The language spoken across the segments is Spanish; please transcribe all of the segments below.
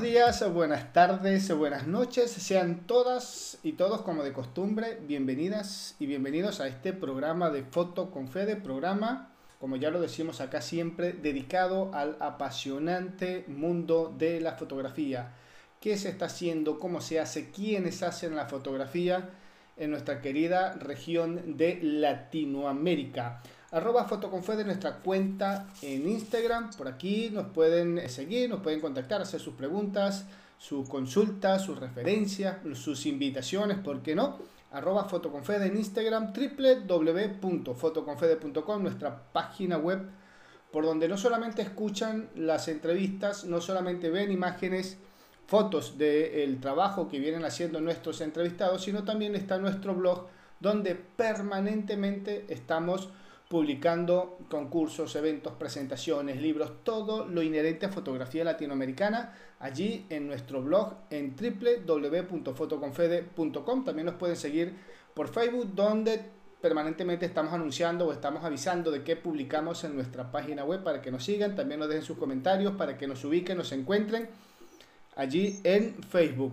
Buenos días, buenas tardes, buenas noches, sean todas y todos como de costumbre, bienvenidas y bienvenidos a este programa de Foto con Fede, programa, como ya lo decimos acá siempre, dedicado al apasionante mundo de la fotografía. ¿Qué se está haciendo? ¿Cómo se hace? ¿Quiénes hacen la fotografía en nuestra querida región de Latinoamérica? Arroba fotoconfede nuestra cuenta en Instagram. Por aquí nos pueden seguir, nos pueden contactar, hacer sus preguntas, sus consultas, sus referencias, sus invitaciones, ¿por qué no? Arroba fotoconfede en Instagram, www.fotoconfede.com, nuestra página web, por donde no solamente escuchan las entrevistas, no solamente ven imágenes, fotos del trabajo que vienen haciendo nuestros entrevistados, sino también está nuestro blog, donde permanentemente estamos publicando concursos, eventos, presentaciones, libros, todo lo inherente a fotografía latinoamericana allí en nuestro blog en www.fotoconfede.com. También nos pueden seguir por Facebook donde permanentemente estamos anunciando o estamos avisando de qué publicamos en nuestra página web para que nos sigan, también nos dejen sus comentarios para que nos ubiquen, nos encuentren allí en Facebook.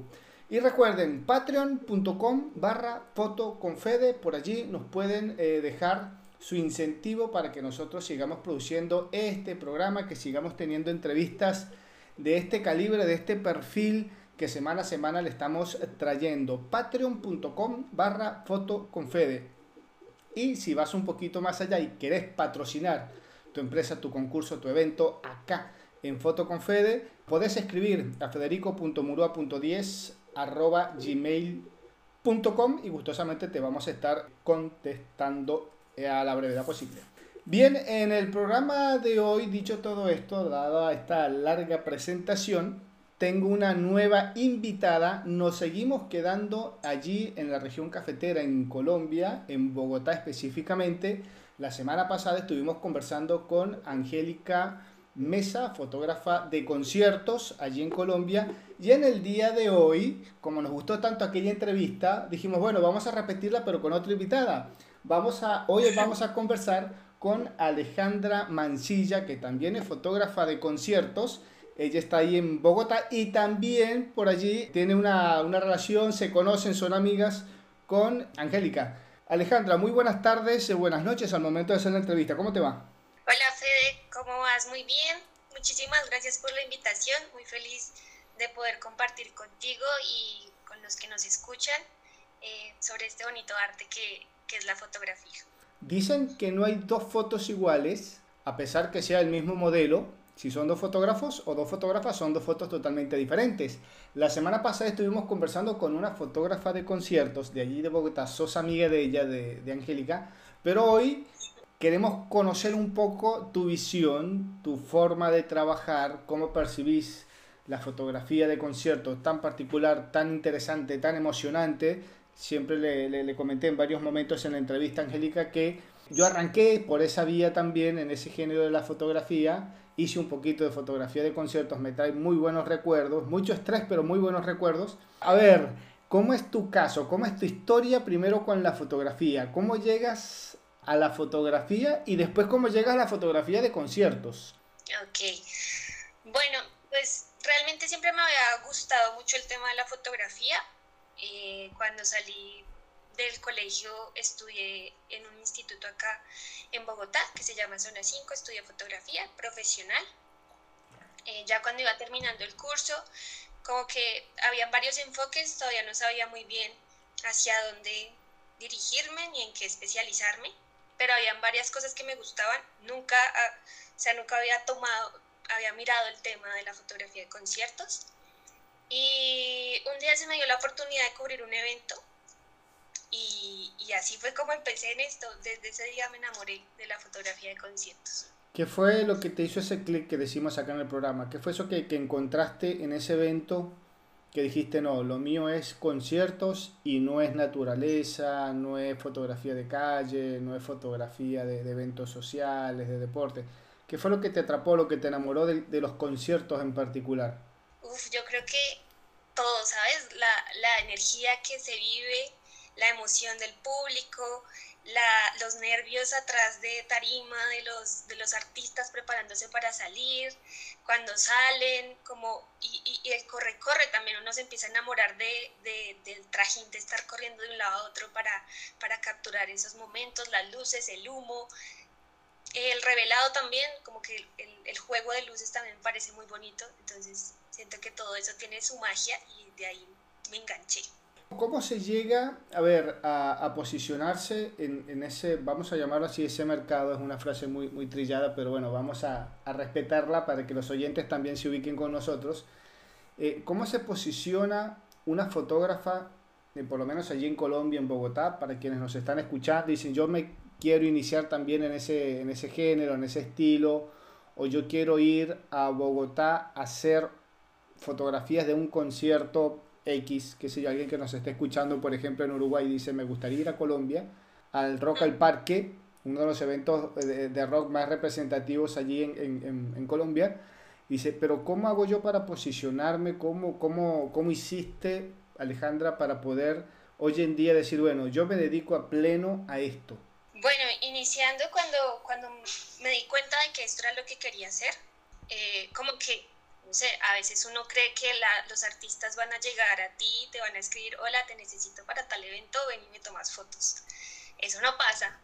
Y recuerden, patreon.com barra fotoconfede, por allí nos pueden eh, dejar su incentivo para que nosotros sigamos produciendo este programa, que sigamos teniendo entrevistas de este calibre, de este perfil que semana a semana le estamos trayendo. Patreon.com barra fotoconfede. Y si vas un poquito más allá y querés patrocinar tu empresa, tu concurso, tu evento acá en Fotoconfede, podés escribir a federico.murua.10 arroba gmail.com y gustosamente te vamos a estar contestando a la brevedad posible. Bien, en el programa de hoy, dicho todo esto, dada esta larga presentación, tengo una nueva invitada. Nos seguimos quedando allí en la región cafetera, en Colombia, en Bogotá específicamente. La semana pasada estuvimos conversando con Angélica Mesa, fotógrafa de conciertos allí en Colombia. Y en el día de hoy, como nos gustó tanto aquella entrevista, dijimos, bueno, vamos a repetirla pero con otra invitada. Vamos a, hoy vamos a conversar con Alejandra Mancilla, que también es fotógrafa de conciertos. Ella está ahí en Bogotá y también por allí tiene una, una relación, se conocen, son amigas con Angélica. Alejandra, muy buenas tardes, buenas noches al momento de hacer la entrevista. ¿Cómo te va? Hola Fede, ¿cómo vas? Muy bien. Muchísimas gracias por la invitación. Muy feliz de poder compartir contigo y con los que nos escuchan eh, sobre este bonito arte que, que es la fotografía. Dicen que no hay dos fotos iguales, a pesar que sea el mismo modelo. Si son dos fotógrafos o dos fotógrafas, son dos fotos totalmente diferentes. La semana pasada estuvimos conversando con una fotógrafa de conciertos de allí de Bogotá, sos amiga de ella, de, de Angélica, pero hoy queremos conocer un poco tu visión, tu forma de trabajar, cómo percibís la fotografía de conciertos tan particular, tan interesante, tan emocionante siempre le, le, comenté en varios momentos en la entrevista, Angélica, que yo arranqué por esa vía también, en ese género de la fotografía, hice un poquito de fotografía de conciertos, me trae muy buenos recuerdos, mucho estrés, pero muy buenos recuerdos. A ver, ¿cómo es tu caso? ¿Cómo es tu historia primero con la fotografía? ¿Cómo llegas a la fotografía y después cómo llegas a la fotografía de conciertos? Ok, bueno, pues realmente siempre me había gustado mucho el tema de la fotografía eh, cuando salí del colegio estudié en un instituto acá en Bogotá que se llama Zona 5, estudié fotografía profesional. Eh, ya cuando iba terminando el curso, como que había varios enfoques, todavía no sabía muy bien hacia dónde dirigirme ni en qué especializarme, pero habían varias cosas que me gustaban. Nunca, ah, o sea, nunca había tomado, había mirado el tema de la fotografía de conciertos y un día se me dio la oportunidad de cubrir un evento y, y, así fue como empecé en esto. Desde ese día me enamoré de la fotografía de conciertos. ¿Qué fue lo que te hizo ese clic que decimos acá en el programa? ¿Qué fue eso que, que, encontraste en ese evento que dijiste, no, lo mío es conciertos y no es naturaleza, no es fotografía de calle, no es fotografía de, de eventos sociales, de deporte? ¿Qué fue lo que te atrapó, lo que te enamoró de, de los conciertos en particular? Uf, yo creo que todo, ¿sabes? La, la energía que se vive, la emoción del público, la, los nervios atrás de tarima de los, de los artistas preparándose para salir, cuando salen, como, y, y, el corre-corre también uno se empieza a enamorar de, de, del trajín, de estar corriendo de un lado a otro para, para capturar esos momentos, las luces, el humo, el revelado también, como que el, el, juego de luces también parece muy bonito, entonces siento que todo eso tiene su magia y de ahí me enganché. ¿Cómo se llega, a ver, a, posicionarse en, en, ese, vamos a llamarlo así, ese mercado? Es una frase muy, muy trillada, pero bueno, vamos a, a respetarla para que los oyentes también se ubiquen con nosotros. Eh, ¿Cómo se posiciona una fotógrafa, eh, por lo menos allí en Colombia, en Bogotá, para quienes nos están escuchando, dicen, yo me quiero iniciar también en ese, en ese género, en ese estilo, o yo quiero ir a Bogotá a hacer fotografías de un concierto X, que si alguien que nos esté escuchando, por ejemplo, en Uruguay dice, me gustaría ir a Colombia, al Rock al Parque, uno de los eventos de, rock más representativos allí en, Colombia, dice, pero ¿cómo hago yo para posicionarme? ¿Cómo, cómo, cómo hiciste, Alejandra, para poder hoy en día decir, bueno, yo me dedico a pleno a esto? Bueno, iniciando cuando, cuando me di cuenta de que esto era lo que quería hacer, eh, como que no sé, a veces uno cree que los artistas van a llegar a ti, te van a escribir, hola, te necesito para tal evento, ven y me tomas fotos. Eso no pasa.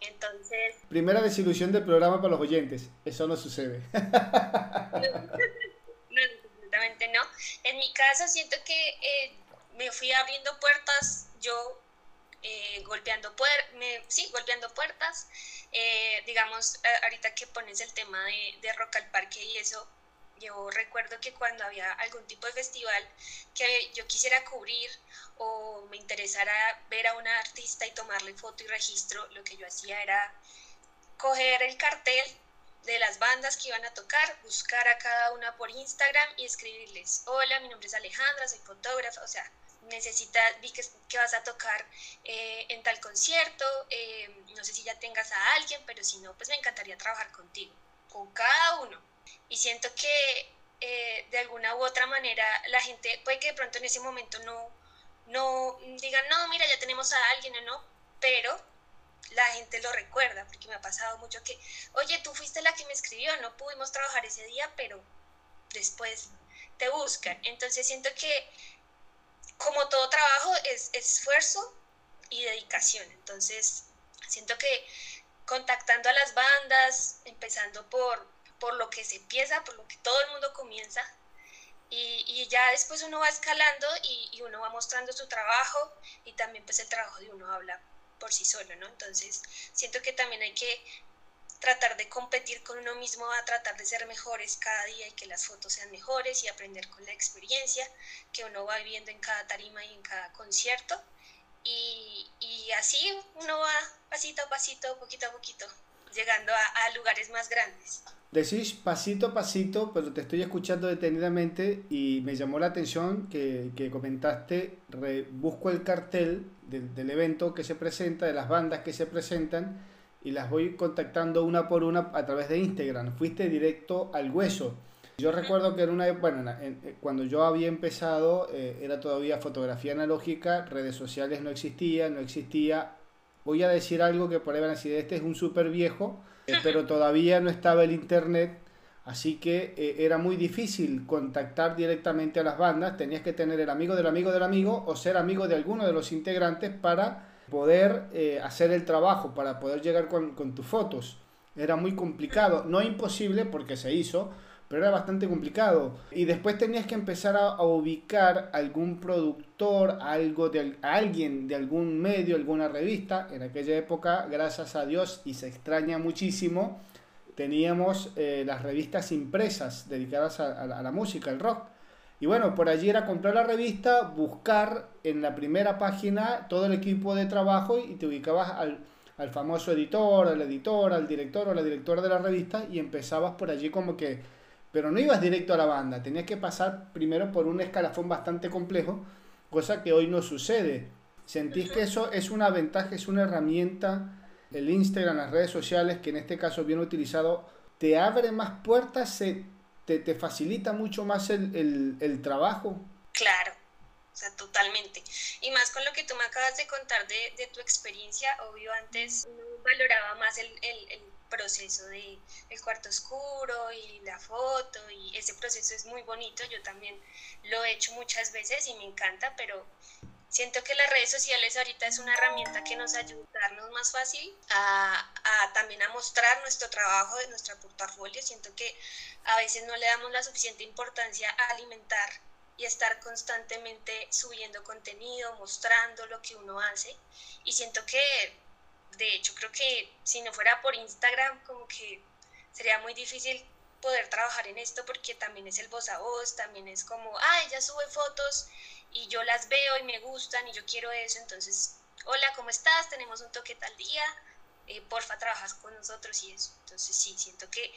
Entonces... Primera desilusión del programa para los oyentes, eso no sucede. no, absolutamente no. En mi caso siento que eh, me fui abriendo puertas, yo eh, golpeando, puertas, sí, golpeando puertas. Eh, digamos, ahorita que pones el tema de, de Rock al Parque y eso, yo recuerdo que cuando había algún tipo de festival que yo quisiera cubrir o me interesara ver a una artista y tomarle foto y registro, lo que yo hacía era coger el cartel de las bandas que iban a tocar, buscar a cada una por Instagram y escribirles, hola, mi nombre es Alejandra, soy fotógrafa, o sea, necesitas, vi que, que vas a tocar eh, en tal concierto, eh, no sé si ya tengas a alguien, pero si no, pues me encantaría trabajar contigo, con cada uno y siento que eh, de alguna u otra manera la gente puede que de pronto en ese momento no, no digan, no, mira, ya tenemos a alguien o no, pero la gente lo recuerda, porque me ha pasado mucho que, oye, tú fuiste la que me escribió, no pudimos trabajar ese día, pero después te buscan. Entonces siento que como todo trabajo es esfuerzo y dedicación. Entonces siento que contactando a las bandas, empezando por por lo que se empieza, por lo que todo el mundo comienza, y, y ya después uno va escalando y, y, uno va mostrando su trabajo y también pues el trabajo de uno habla por sí solo, ¿no? Entonces siento que también hay que tratar de competir con uno mismo, a tratar de ser mejores cada día y que las fotos sean mejores y aprender con la experiencia que uno va viviendo en cada tarima y en cada concierto. Y, y así uno va pasito a pasito, poquito a poquito, llegando a, lugares más grandes. Decís pasito a pasito, pero te estoy escuchando detenidamente y me llamó la atención que, que comentaste, busco el cartel del, del, evento que se presenta, de las bandas que se presentan y las voy contactando una por una a través de Instagram. Fuiste directo al hueso. Yo recuerdo que era una, bueno, cuando yo había empezado eh, era todavía fotografía analógica, redes sociales no existían, no existía. Voy a decir algo que por ahí van a decir, este es un súper viejo, eh, pero todavía no estaba el internet, así que eh, era muy difícil contactar directamente a las bandas, tenías que tener el amigo del amigo del amigo o ser amigo de alguno de los integrantes para poder eh, hacer el trabajo, para poder llegar con, tus fotos. Era muy complicado, no imposible porque se hizo, pero era bastante complicado. Y después tenías que empezar a, ubicar algún productor, algo de alguien de algún medio, alguna revista. En aquella época, gracias a Dios, y se extraña muchísimo, teníamos eh, las revistas impresas dedicadas a, la, música, al rock. Y bueno, por allí era comprar la revista, buscar en la primera página todo el equipo de trabajo y te ubicabas al, al famoso editor, al editor, al director o la directora de la revista y empezabas por allí como que pero no ibas directo a la banda, tenías que pasar primero por un escalafón bastante complejo, cosa que hoy no sucede. ¿Sentís que eso es una ventaja, es una herramienta, el Instagram, las redes sociales, que en este caso bien utilizado, te abre más puertas, te, te facilita mucho más el, el, el trabajo? Claro, O sea, totalmente. Y más con lo que tú me acabas de contar de, de tu experiencia, obvio, antes valoraba más el, el, el proceso de cuarto oscuro y la foto y ese proceso es muy bonito, yo también lo he hecho muchas veces y me encanta, pero siento que las redes sociales ahorita es una herramienta que nos ayuda a darnos más fácil a, a también a mostrar nuestro trabajo de nuestro portafolio, siento que a veces no le damos la suficiente importancia a alimentar y estar constantemente subiendo contenido, mostrando lo que uno hace. Y siento que, de hecho, creo que si no fuera por Instagram, como que sería muy difícil poder trabajar en esto porque también es el voz a voz, también es como, ah, ella sube fotos y yo las veo y me gustan y yo quiero eso, entonces, hola, ¿cómo estás? Tenemos un toque tal día, eh, porfa, trabajas con nosotros y eso. Entonces, sí, siento que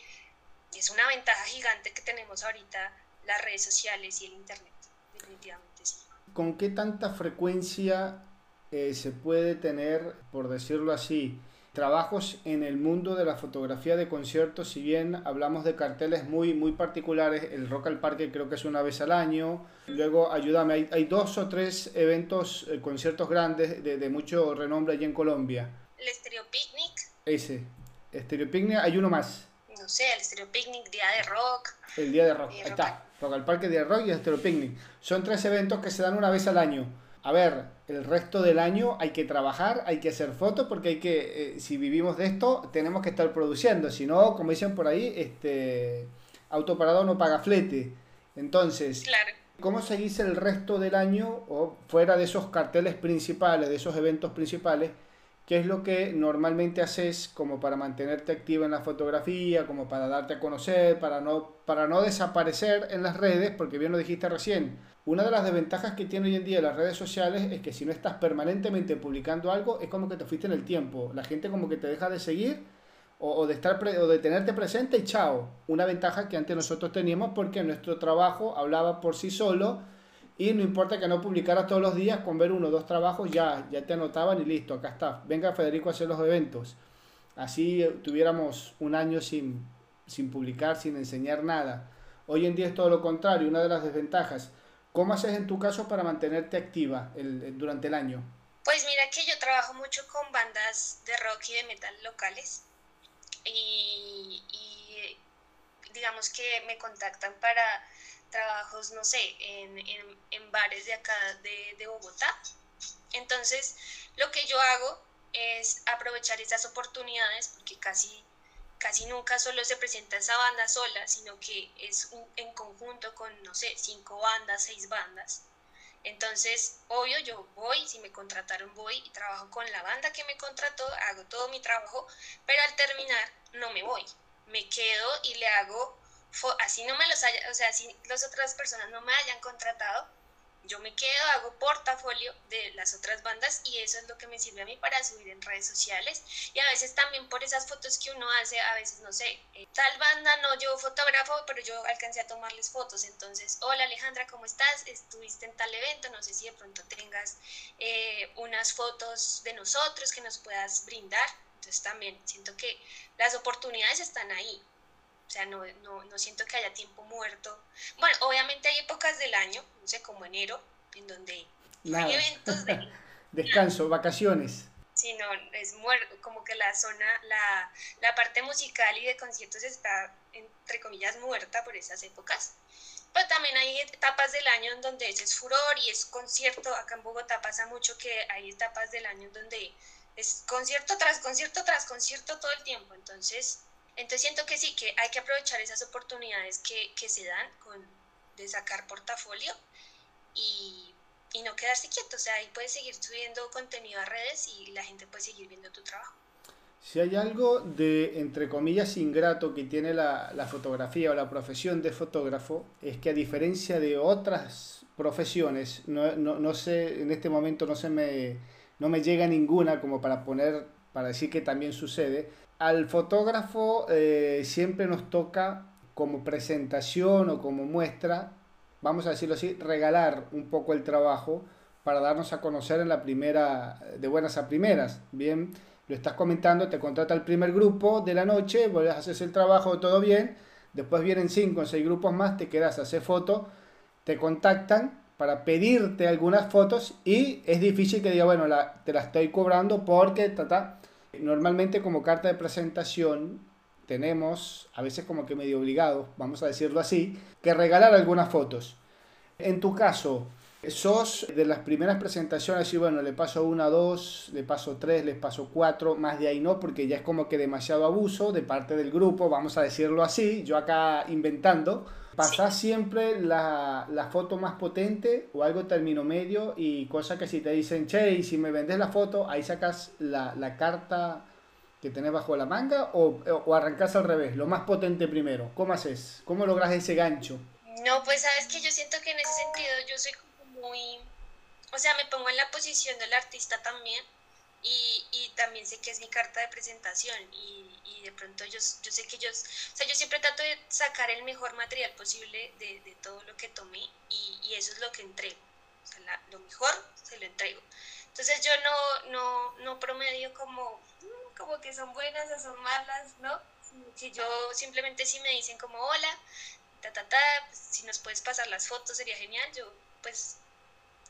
es una ventaja gigante que tenemos ahorita las redes sociales y el Internet, definitivamente sí. ¿Con qué tanta frecuencia eh, se puede tener, por decirlo así, trabajos en el mundo de la fotografía de conciertos? Si bien hablamos de carteles muy, muy particulares, el Rock al Parque creo que es una vez al año. Luego, ayúdame, hay, hay dos o tres eventos, eh, conciertos grandes de, de, mucho renombre allí en Colombia. El Stereo Picnic. Ese. Stereo Picnic, hay uno más. No sé, el Stereo Picnic, Día de Rock. El Día de Rock, ahí está. Rock al Parque, Día de Rock y el Picnic. Son tres eventos que se dan una vez al año. A ver, el resto del año hay que trabajar, hay que hacer fotos, porque hay que, eh, si vivimos de esto, tenemos que estar produciendo. Si no, como dicen por ahí, este autoparado no paga flete. Entonces, claro. ¿cómo seguís el resto del año o fuera de esos carteles principales, de esos eventos principales? ¿Qué es lo que normalmente haces como para mantenerte activa en la fotografía, como para darte a conocer, para no, para no desaparecer en las redes? Porque bien lo dijiste recién, una de las desventajas que tiene hoy en día las redes sociales es que si no estás permanentemente publicando algo, es como que te fuiste en el tiempo. La gente como que te deja de seguir o, o de, estar pre, o de tenerte presente y chao. Una ventaja que antes nosotros teníamos porque nuestro trabajo hablaba por sí solo y no importa que no publicaras todos los días, con ver uno o dos trabajos ya, ya te anotaban y listo, acá está. Venga Federico a hacer los eventos. Así tuviéramos un año sin, sin publicar, sin enseñar nada. Hoy en día es todo lo contrario, una de las desventajas. ¿Cómo haces en tu caso para mantenerte activa el, el, durante el año? Pues mira que yo trabajo mucho con bandas de rock y de metal locales y, y digamos que me contactan para trabajos, no sé, en, en, en bares de acá de, de, Bogotá. Entonces, lo que yo hago es aprovechar esas oportunidades porque casi, casi nunca solo se presenta esa banda sola, sino que es un, en conjunto con, no sé, cinco bandas, seis bandas. Entonces, obvio, yo voy, si me contrataron voy y trabajo con la banda que me contrató, hago todo mi trabajo, pero al terminar no me voy, me quedo y le hago así no me los haya, o sea, si las otras personas no me hayan contratado, yo me quedo, hago portafolio de las otras bandas y eso es lo que me sirve a mí para subir en redes sociales. Y a veces también por esas fotos que uno hace, a veces no sé, eh, tal banda no yo fotógrafo, pero yo alcancé a tomarles fotos, entonces, hola Alejandra, ¿cómo estás? Estuviste en tal evento, no sé si de pronto tengas eh, unas fotos de nosotros que nos puedas brindar, entonces también siento que las oportunidades están ahí, o sea, no, no, no, siento que haya tiempo muerto. Bueno, obviamente hay épocas del año, no sé, como enero, en donde Nada. hay eventos de... Descanso, vacaciones. Sí, no, es muerto, como que la zona, la, la parte musical y de conciertos está, entre comillas, muerta por esas épocas. Pero también hay etapas del año en donde ese es furor y es concierto. Acá en Bogotá pasa mucho que hay etapas del año en donde es concierto tras concierto tras concierto todo el tiempo. Entonces, entonces siento que sí, que hay que aprovechar esas oportunidades que, que se dan con, de sacar portafolio y, y, no quedarse quieto. O sea, ahí puedes seguir subiendo contenido a redes y la gente puede seguir viendo tu trabajo. Si hay algo de, entre comillas, ingrato que tiene la, la fotografía o la profesión de fotógrafo, es que a diferencia de otras profesiones, no, no, no sé, en este momento no se me, no me llega ninguna como para poner, para decir que también sucede, al fotógrafo eh, siempre nos toca como presentación o como muestra, vamos a decirlo así, regalar un poco el trabajo para darnos a conocer en la primera, de buenas a primeras. Bien, lo estás comentando, te contrata el primer grupo de la noche, vuelves a hacer el trabajo, todo bien, después vienen cinco o seis grupos más, te quedas a hacer foto, te contactan para pedirte algunas fotos y es difícil que diga, bueno, la, te la estoy cobrando porque, ta, normalmente como carta de presentación tenemos, a veces como que medio obligados, vamos a decirlo así, que regalar algunas fotos. En tu caso, sos de las primeras presentaciones y bueno, le paso una, dos, le paso tres, le paso cuatro, más de ahí no, porque ya es como que demasiado abuso de parte del grupo, vamos a decirlo así, yo acá inventando. ¿Pasás siempre la, la, foto más potente o algo término medio y cosa que si te dicen, che, y si me vendes la foto, ahí sacas la, la carta que tenés bajo la manga o, o arrancás al revés, lo más potente primero? ¿Cómo haces? ¿Cómo logras ese gancho? No, pues sabes que yo siento que en ese sentido yo soy muy, o sea, me pongo en la posición del artista también y, y también sé que es mi carta de presentación y, y, de pronto yo, yo sé que yo, o sea, yo siempre trato de sacar el mejor material posible de, de todo lo que tomé y, y, eso es lo que entrego, o sea, lo mejor se lo entrego. Entonces yo no, no, no promedio como, mm, como que son buenas o son malas, ¿no? Si yo simplemente si me dicen como hola, ta, ta, ta, pues, si nos puedes pasar las fotos sería genial, yo pues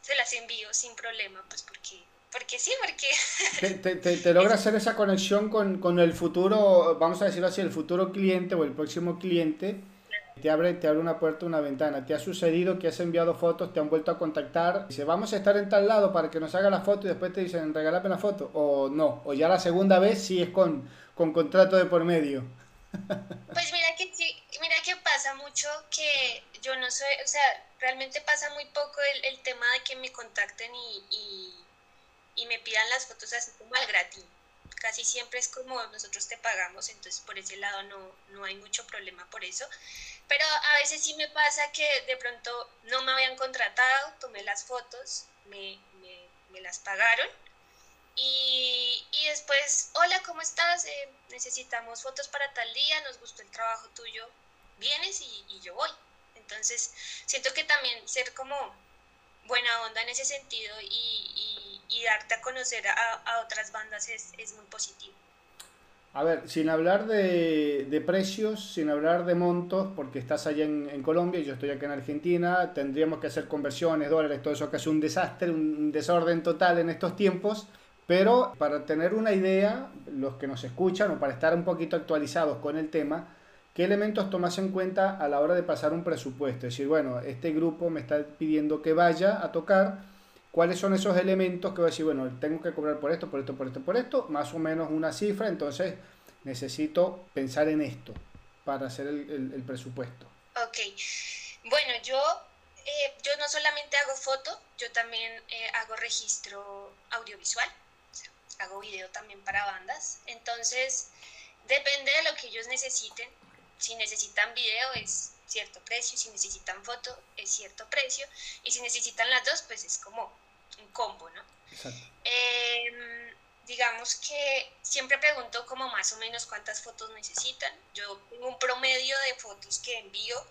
se las envío sin problema, pues porque, porque sí, porque... Te, te, te logra hacer esa conexión con, con, el futuro, vamos a decirlo así, el futuro cliente o el próximo cliente, te abre, te abre una puerta, una ventana. ¿Te ha sucedido que has enviado fotos, te han vuelto a contactar? Dice, vamos a estar en tal lado para que nos haga la foto y después te dicen, regálame la foto. O no, o ya la segunda vez sí es con, con contrato de por medio. Pues mira mucho que yo no soy, o sea, realmente pasa muy poco el, el tema de que me contacten y, y, y, me pidan las fotos así como al gratis. Casi siempre es como nosotros te pagamos, entonces por ese lado no, no hay mucho problema por eso. Pero a veces sí me pasa que de pronto no me habían contratado, tomé las fotos, me, me, me las pagaron y, y, después, hola, ¿cómo estás? Eh, necesitamos fotos para tal día, nos gustó el trabajo tuyo, vienes y, y, yo voy. Entonces, siento que también ser como buena onda en ese sentido y, y darte a conocer a, a otras bandas es, es, muy positivo. A ver, sin hablar de, de, precios, sin hablar de montos, porque estás allá en, en, Colombia y yo estoy acá en Argentina, tendríamos que hacer conversiones, dólares, todo eso que es un desastre, un desorden total en estos tiempos. Pero para tener una idea, los que nos escuchan o para estar un poquito actualizados con el tema, ¿qué elementos tomas en cuenta a la hora de pasar un presupuesto? Es decir, bueno, este grupo me está pidiendo que vaya a tocar, ¿cuáles son esos elementos que voy a decir, bueno, tengo que cobrar por esto, por esto, por esto, por esto? Más o menos una cifra, entonces necesito pensar en esto para hacer el, presupuesto. Ok, bueno, yo eh, yo no solamente hago foto, yo también eh, hago registro audiovisual hago video también para bandas. Entonces, depende de lo que ellos necesiten. Si necesitan video es cierto precio, si necesitan foto es cierto precio, y si necesitan las dos, pues es como un combo, ¿no? Eh, digamos que siempre pregunto como más o menos cuántas fotos necesitan. Yo tengo un promedio de fotos que envío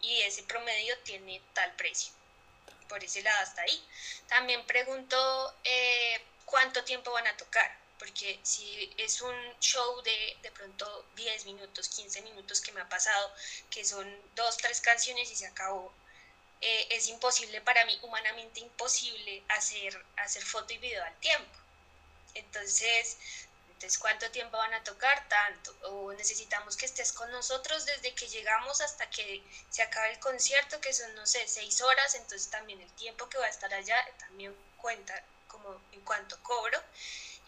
y ese promedio tiene tal precio. Por ese lado hasta ahí. También pregunto eh, cuánto tiempo van a tocar, porque si es un show de de pronto 10 minutos, 15 minutos que me ha pasado, que son dos, tres canciones y se acabó, eh, es imposible para mí, humanamente imposible, hacer, hacer foto y video al tiempo. Entonces, entonces, ¿cuánto tiempo van a tocar? Tanto. O necesitamos que estés con nosotros desde que llegamos hasta que se acabe el concierto, que son, no sé, seis horas. Entonces, también el tiempo que va a estar allá también cuenta como en cuanto cobro.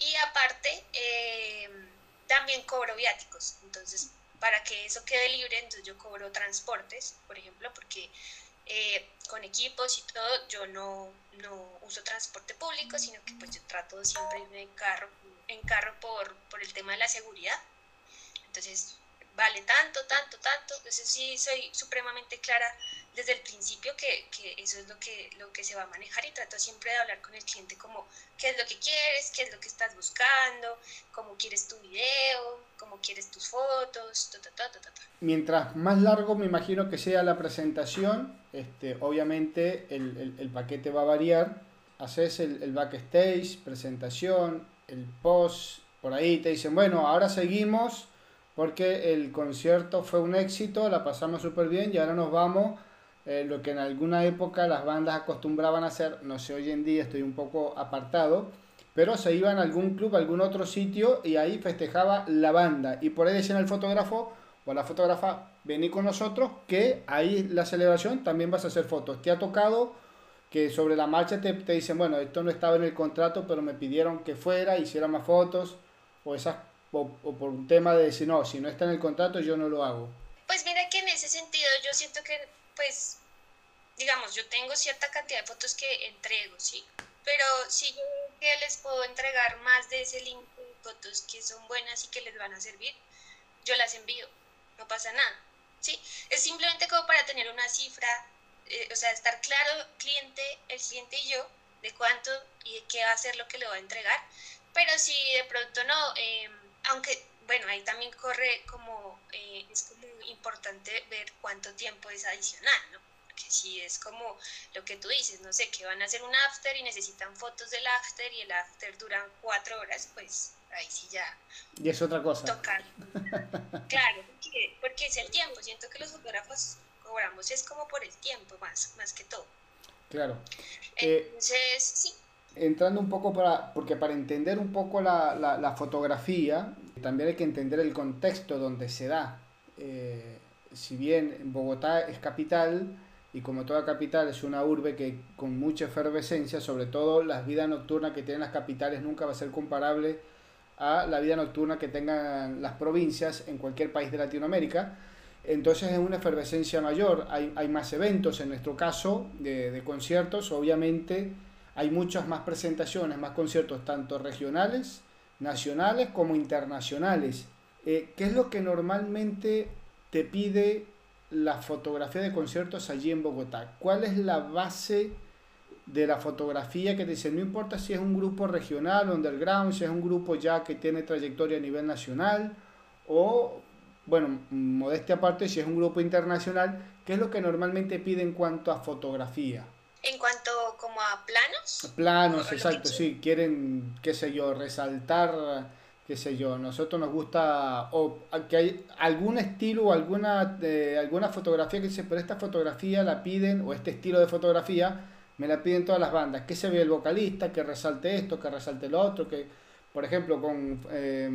Y aparte, eh, también cobro viáticos. Entonces, para que eso quede libre, entonces yo cobro transportes, por ejemplo, porque eh, con equipos y todo, yo no, no, uso transporte público, sino que pues yo trato siempre en carro, en carro por, por el tema de la seguridad. Entonces, vale tanto, tanto, tanto. Entonces sí soy supremamente clara desde el principio que, que, eso es lo que, lo que se va a manejar y trato siempre de hablar con el cliente como qué es lo que quieres, qué es lo que estás buscando, cómo quieres tu video, cómo quieres tus fotos, ta, ta. Mientras más largo me imagino que sea la presentación, este, obviamente el, el, el paquete va a variar. Haces el, el backstage, presentación, el post, por ahí te dicen, bueno, ahora seguimos porque el concierto fue un éxito, la pasamos súper bien y ahora nos vamos eh, lo que en alguna época las bandas acostumbraban a hacer, no sé, hoy en día estoy un poco apartado, pero se iban a algún club, a algún otro sitio y ahí festejaba la banda. Y por ahí decían al fotógrafo o la fotógrafa, vení con nosotros, que ahí la celebración también vas a hacer fotos. ¿Te ha tocado que sobre la marcha te, te dicen, bueno, esto no estaba en el contrato, pero me pidieron que fuera, hiciera más fotos, o, esas, o, o por un tema de decir, no, si no está en el contrato, yo no lo hago? Pues mira que en ese sentido yo siento que pues, digamos, yo tengo cierta cantidad de fotos que entrego, ¿sí? Pero si yo les puedo entregar más de ese link de fotos que son buenas y que les van a servir, yo las envío, no pasa nada, ¿sí? Es simplemente como para tener una cifra, eh, o sea, estar claro cliente, el cliente y yo, de cuánto y de qué va a ser lo que le voy a entregar, pero si de pronto no, eh, aunque bueno, ahí también corre como, eh, es como importante ver cuánto tiempo es adicional, ¿no? Porque si es como lo que tú dices, no sé, que van a hacer un after y necesitan fotos del after y el after duran cuatro horas, pues ahí sí ya. Y es otra cosa. Tocar. claro, porque, es el tiempo. Siento que los fotógrafos cobramos, es como por el tiempo más, más que todo. Claro. Eh, Entonces, sí entrando un poco para, porque para entender un poco la, la, fotografía, también hay que entender el contexto donde se da. Eh, si bien Bogotá es capital, y como toda capital es una urbe que con mucha efervescencia, sobre todo la vida nocturna que tienen las capitales nunca va a ser comparable a la vida nocturna que tengan las provincias en cualquier país de Latinoamérica. Entonces es una efervescencia mayor, hay, hay más eventos, en nuestro caso, de, de conciertos, obviamente hay muchas más presentaciones, más conciertos, tanto regionales, nacionales como internacionales. Eh, ¿Qué es lo que normalmente te pide la fotografía de conciertos allí en Bogotá? ¿Cuál es la base de la fotografía que te dice, no importa si es un grupo regional, underground, si es un grupo ya que tiene trayectoria a nivel nacional, o, bueno, modestia aparte, si es un grupo internacional, ¿qué es lo que normalmente pide en cuanto a fotografía? En cuanto como a planos. Planos, exacto, sí, quieren, qué sé yo, resaltar, qué sé yo, nosotros nos gusta, o que hay algún estilo o alguna, eh, alguna fotografía que dice, pero esta fotografía la piden, o este estilo de fotografía, me la piden todas las bandas, que se ve el vocalista, que resalte esto, que resalte lo otro, que, por ejemplo, con, eh,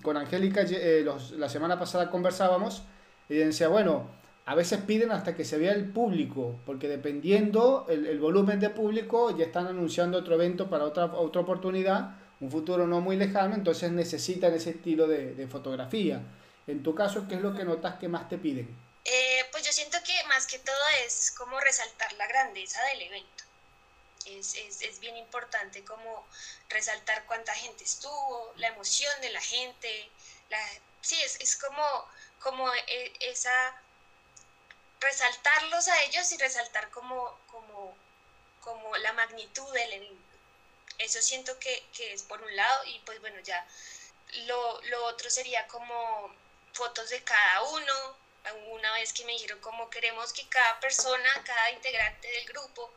con Angélica eh, la semana pasada conversábamos, y decía, bueno, a veces piden hasta que se vea el público, porque dependiendo el, volumen de público, ya están anunciando otro evento para otra, otra oportunidad, un futuro no muy lejano, entonces necesitan ese estilo de, fotografía. En tu caso, ¿qué es lo que notas que más te piden? Eh, pues yo siento que más que todo es como resaltar la grandeza del evento. Es, es, es, bien importante como resaltar cuánta gente estuvo, la emoción de la gente. La, sí, es, es como, como e, esa resaltarlos a ellos y resaltar como, como, como la magnitud del evento. Eso siento que, que, es por un lado y pues bueno, ya lo, lo, otro sería como fotos de cada uno. Una vez que me dijeron cómo queremos que cada persona, cada integrante del grupo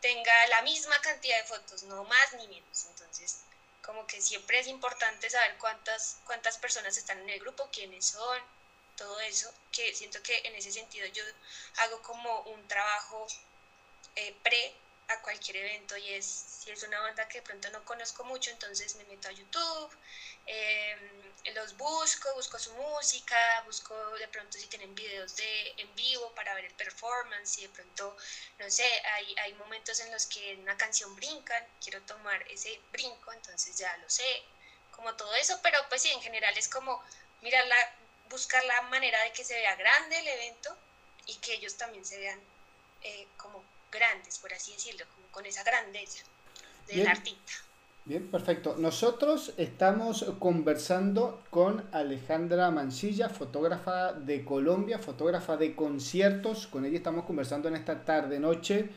tenga la misma cantidad de fotos, no más ni menos. Entonces, como que siempre es importante saber cuántas, cuántas personas están en el grupo, quiénes son, todo eso, que siento que en ese sentido yo hago como un trabajo eh, pre a cualquier evento y es, si es una banda que de pronto no conozco mucho, entonces me meto a YouTube, em, los busco, busco su música, busco de pronto si tienen videos de en vivo para ver el performance, y de pronto, no sé, hay, hay momentos en los que en una canción brincan, quiero tomar ese brinco, entonces ya lo sé, como todo eso, pero pues sí, en general es como mirar la, buscar la manera de que se vea grande el evento y que ellos también se vean eh, como grandes, por así decirlo, como con esa grandeza del artista. Bien, perfecto. Nosotros estamos conversando con Alejandra Mancilla, fotógrafa de Colombia, fotógrafa de conciertos. Con ella estamos conversando en esta tarde noche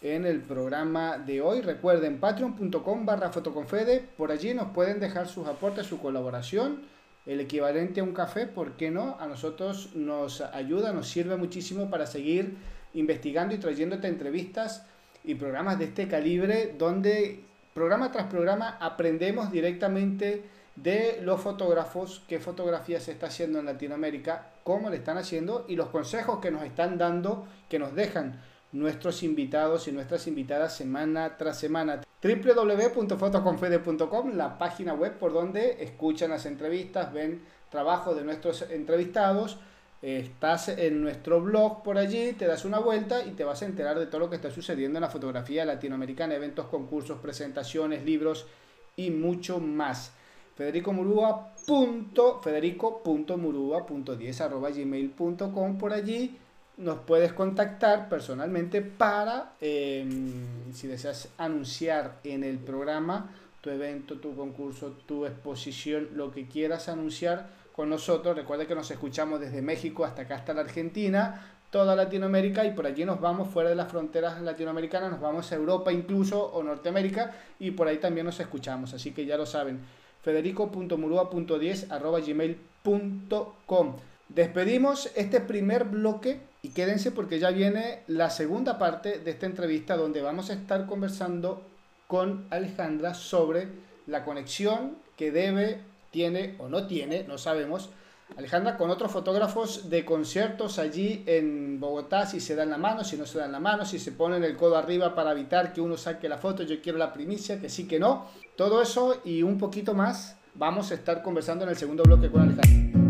en el programa de hoy. Recuerden patreon.com barra fotoconfede. Por allí nos pueden dejar sus aportes, su colaboración el equivalente a un café, ¿por qué no? A nosotros nos ayuda, nos sirve muchísimo para seguir investigando y trayéndote entrevistas y programas de este calibre donde programa tras programa aprendemos directamente de los fotógrafos, qué fotografía se está haciendo en Latinoamérica, cómo le están haciendo y los consejos que nos están dando, que nos dejan nuestros invitados y nuestras invitadas semana tras semana. www.fotoconfede.com, la página web por donde escuchan las entrevistas, ven trabajo de nuestros entrevistados. Estás en nuestro blog por allí, te das una vuelta y te vas a enterar de todo lo que está sucediendo en la fotografía latinoamericana, eventos, concursos, presentaciones, libros y mucho más. Federico Murúa. gmail.com por allí nos puedes contactar personalmente para, em, si deseas anunciar en el programa tu evento, tu concurso, tu exposición, lo que quieras anunciar con nosotros. Recuerda que nos escuchamos desde México hasta acá, hasta la Argentina, toda Latinoamérica y por allí nos vamos fuera de las fronteras latinoamericanas, nos vamos a Europa incluso o Norteamérica y por ahí también nos escuchamos. Así que ya lo saben, federico.murua.10 gmail.com. Despedimos este primer bloque y quédense porque ya viene la segunda parte de esta entrevista donde vamos a estar conversando con Alejandra sobre la conexión que debe, tiene o no tiene, no sabemos, Alejandra con otros fotógrafos de conciertos allí en Bogotá, si se dan la mano, si no se dan la mano, si se ponen el codo arriba para evitar que uno saque la foto, yo quiero la primicia, que sí, que no. Todo eso y un poquito más vamos a estar conversando en el segundo bloque con Alejandra.